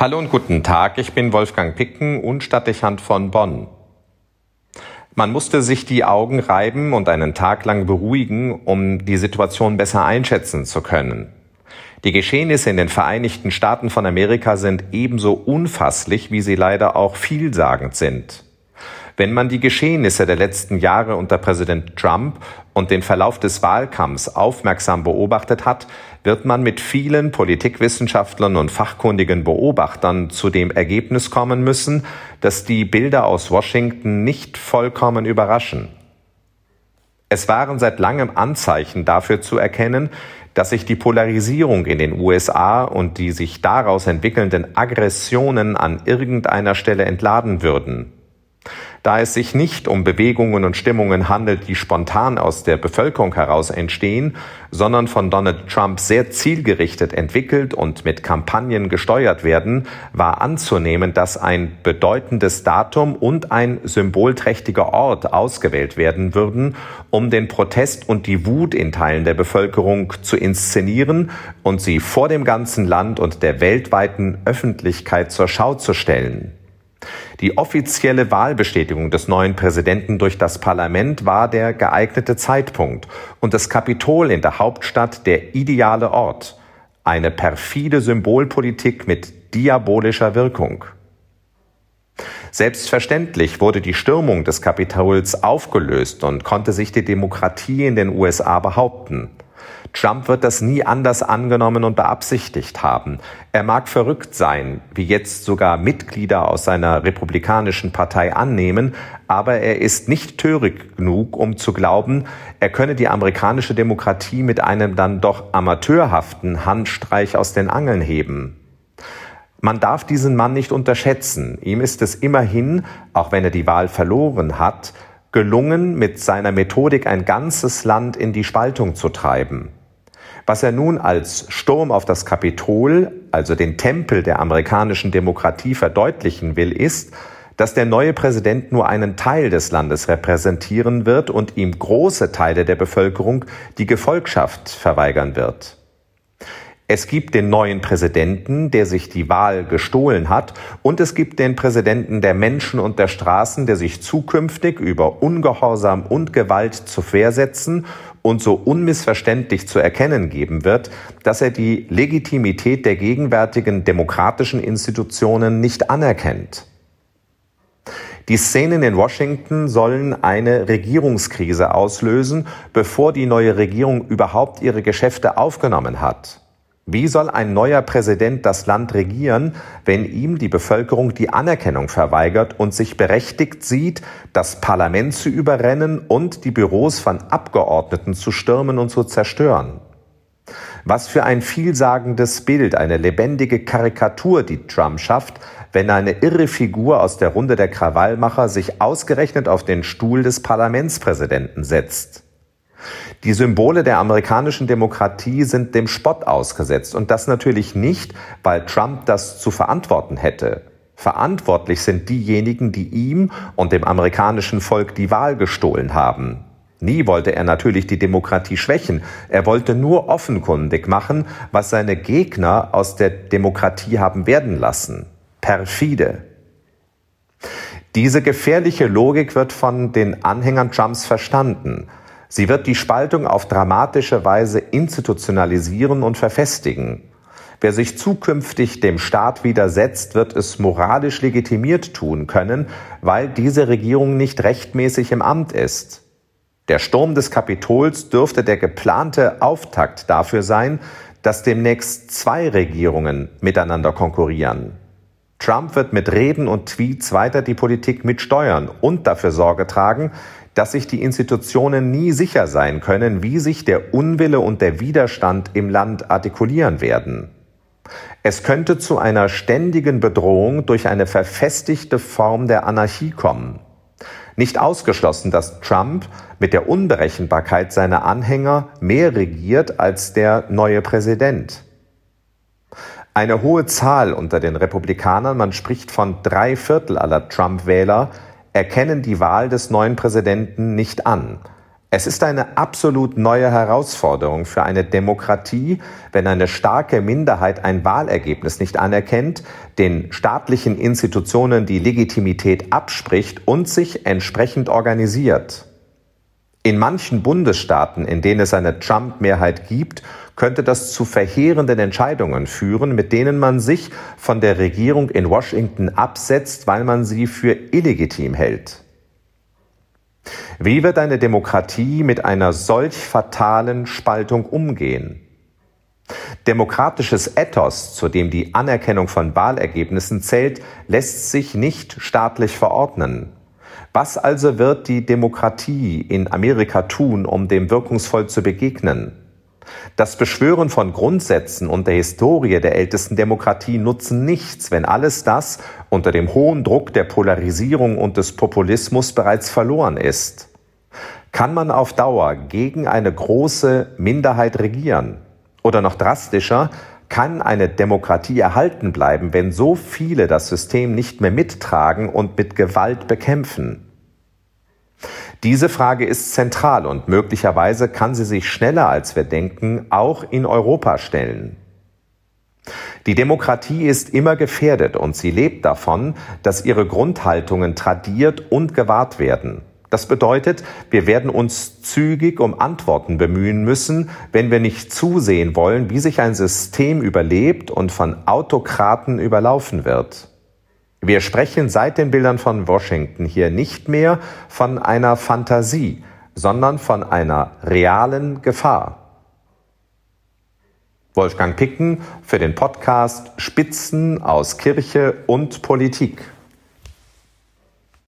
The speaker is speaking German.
Hallo und guten Tag, ich bin Wolfgang Picken und Stadtdechant von Bonn. Man musste sich die Augen reiben und einen Tag lang beruhigen, um die Situation besser einschätzen zu können. Die Geschehnisse in den Vereinigten Staaten von Amerika sind ebenso unfasslich, wie sie leider auch vielsagend sind. Wenn man die Geschehnisse der letzten Jahre unter Präsident Trump und den Verlauf des Wahlkampfs aufmerksam beobachtet hat, wird man mit vielen Politikwissenschaftlern und fachkundigen Beobachtern zu dem Ergebnis kommen müssen, dass die Bilder aus Washington nicht vollkommen überraschen. Es waren seit langem Anzeichen dafür zu erkennen, dass sich die Polarisierung in den USA und die sich daraus entwickelnden Aggressionen an irgendeiner Stelle entladen würden. Da es sich nicht um Bewegungen und Stimmungen handelt, die spontan aus der Bevölkerung heraus entstehen, sondern von Donald Trump sehr zielgerichtet entwickelt und mit Kampagnen gesteuert werden, war anzunehmen, dass ein bedeutendes Datum und ein symbolträchtiger Ort ausgewählt werden würden, um den Protest und die Wut in Teilen der Bevölkerung zu inszenieren und sie vor dem ganzen Land und der weltweiten Öffentlichkeit zur Schau zu stellen. Die offizielle Wahlbestätigung des neuen Präsidenten durch das Parlament war der geeignete Zeitpunkt und das Kapitol in der Hauptstadt der ideale Ort. Eine perfide Symbolpolitik mit diabolischer Wirkung. Selbstverständlich wurde die Stürmung des Kapitols aufgelöst und konnte sich die Demokratie in den USA behaupten. Trump wird das nie anders angenommen und beabsichtigt haben. Er mag verrückt sein, wie jetzt sogar Mitglieder aus seiner republikanischen Partei annehmen, aber er ist nicht töricht genug, um zu glauben, er könne die amerikanische Demokratie mit einem dann doch amateurhaften Handstreich aus den Angeln heben. Man darf diesen Mann nicht unterschätzen. Ihm ist es immerhin, auch wenn er die Wahl verloren hat, gelungen, mit seiner Methodik ein ganzes Land in die Spaltung zu treiben. Was er nun als Sturm auf das Kapitol, also den Tempel der amerikanischen Demokratie, verdeutlichen will, ist, dass der neue Präsident nur einen Teil des Landes repräsentieren wird und ihm große Teile der Bevölkerung die Gefolgschaft verweigern wird. Es gibt den neuen Präsidenten, der sich die Wahl gestohlen hat, und es gibt den Präsidenten der Menschen und der Straßen, der sich zukünftig über Ungehorsam und Gewalt zu Wehr setzen und so unmissverständlich zu erkennen geben wird, dass er die Legitimität der gegenwärtigen demokratischen Institutionen nicht anerkennt. Die Szenen in Washington sollen eine Regierungskrise auslösen, bevor die neue Regierung überhaupt ihre Geschäfte aufgenommen hat. Wie soll ein neuer Präsident das Land regieren, wenn ihm die Bevölkerung die Anerkennung verweigert und sich berechtigt sieht, das Parlament zu überrennen und die Büros von Abgeordneten zu stürmen und zu zerstören? Was für ein vielsagendes Bild, eine lebendige Karikatur, die Trump schafft, wenn eine irre Figur aus der Runde der Krawallmacher sich ausgerechnet auf den Stuhl des Parlamentspräsidenten setzt. Die Symbole der amerikanischen Demokratie sind dem Spott ausgesetzt und das natürlich nicht, weil Trump das zu verantworten hätte. Verantwortlich sind diejenigen, die ihm und dem amerikanischen Volk die Wahl gestohlen haben. Nie wollte er natürlich die Demokratie schwächen, er wollte nur offenkundig machen, was seine Gegner aus der Demokratie haben werden lassen. Perfide. Diese gefährliche Logik wird von den Anhängern Trumps verstanden. Sie wird die Spaltung auf dramatische Weise institutionalisieren und verfestigen. Wer sich zukünftig dem Staat widersetzt, wird es moralisch legitimiert tun können, weil diese Regierung nicht rechtmäßig im Amt ist. Der Sturm des Kapitols dürfte der geplante Auftakt dafür sein, dass demnächst zwei Regierungen miteinander konkurrieren. Trump wird mit Reden und Tweets weiter die Politik mitsteuern und dafür Sorge tragen, dass sich die Institutionen nie sicher sein können, wie sich der Unwille und der Widerstand im Land artikulieren werden. Es könnte zu einer ständigen Bedrohung durch eine verfestigte Form der Anarchie kommen. Nicht ausgeschlossen, dass Trump mit der Unberechenbarkeit seiner Anhänger mehr regiert als der neue Präsident. Eine hohe Zahl unter den Republikanern, man spricht von drei Viertel aller Trump-Wähler, erkennen die Wahl des neuen Präsidenten nicht an. Es ist eine absolut neue Herausforderung für eine Demokratie, wenn eine starke Minderheit ein Wahlergebnis nicht anerkennt, den staatlichen Institutionen die Legitimität abspricht und sich entsprechend organisiert. In manchen Bundesstaaten, in denen es eine Trump-Mehrheit gibt, könnte das zu verheerenden Entscheidungen führen, mit denen man sich von der Regierung in Washington absetzt, weil man sie für illegitim hält. Wie wird eine Demokratie mit einer solch fatalen Spaltung umgehen? Demokratisches Ethos, zu dem die Anerkennung von Wahlergebnissen zählt, lässt sich nicht staatlich verordnen. Was also wird die Demokratie in Amerika tun, um dem wirkungsvoll zu begegnen? Das Beschwören von Grundsätzen und der Historie der ältesten Demokratie nutzen nichts, wenn alles das unter dem hohen Druck der Polarisierung und des Populismus bereits verloren ist. Kann man auf Dauer gegen eine große Minderheit regieren? Oder noch drastischer, kann eine Demokratie erhalten bleiben, wenn so viele das System nicht mehr mittragen und mit Gewalt bekämpfen? Diese Frage ist zentral und möglicherweise kann sie sich schneller als wir denken auch in Europa stellen. Die Demokratie ist immer gefährdet und sie lebt davon, dass ihre Grundhaltungen tradiert und gewahrt werden. Das bedeutet, wir werden uns zügig um Antworten bemühen müssen, wenn wir nicht zusehen wollen, wie sich ein System überlebt und von Autokraten überlaufen wird. Wir sprechen seit den Bildern von Washington hier nicht mehr von einer Fantasie, sondern von einer realen Gefahr. Wolfgang Picken für den Podcast Spitzen aus Kirche und Politik.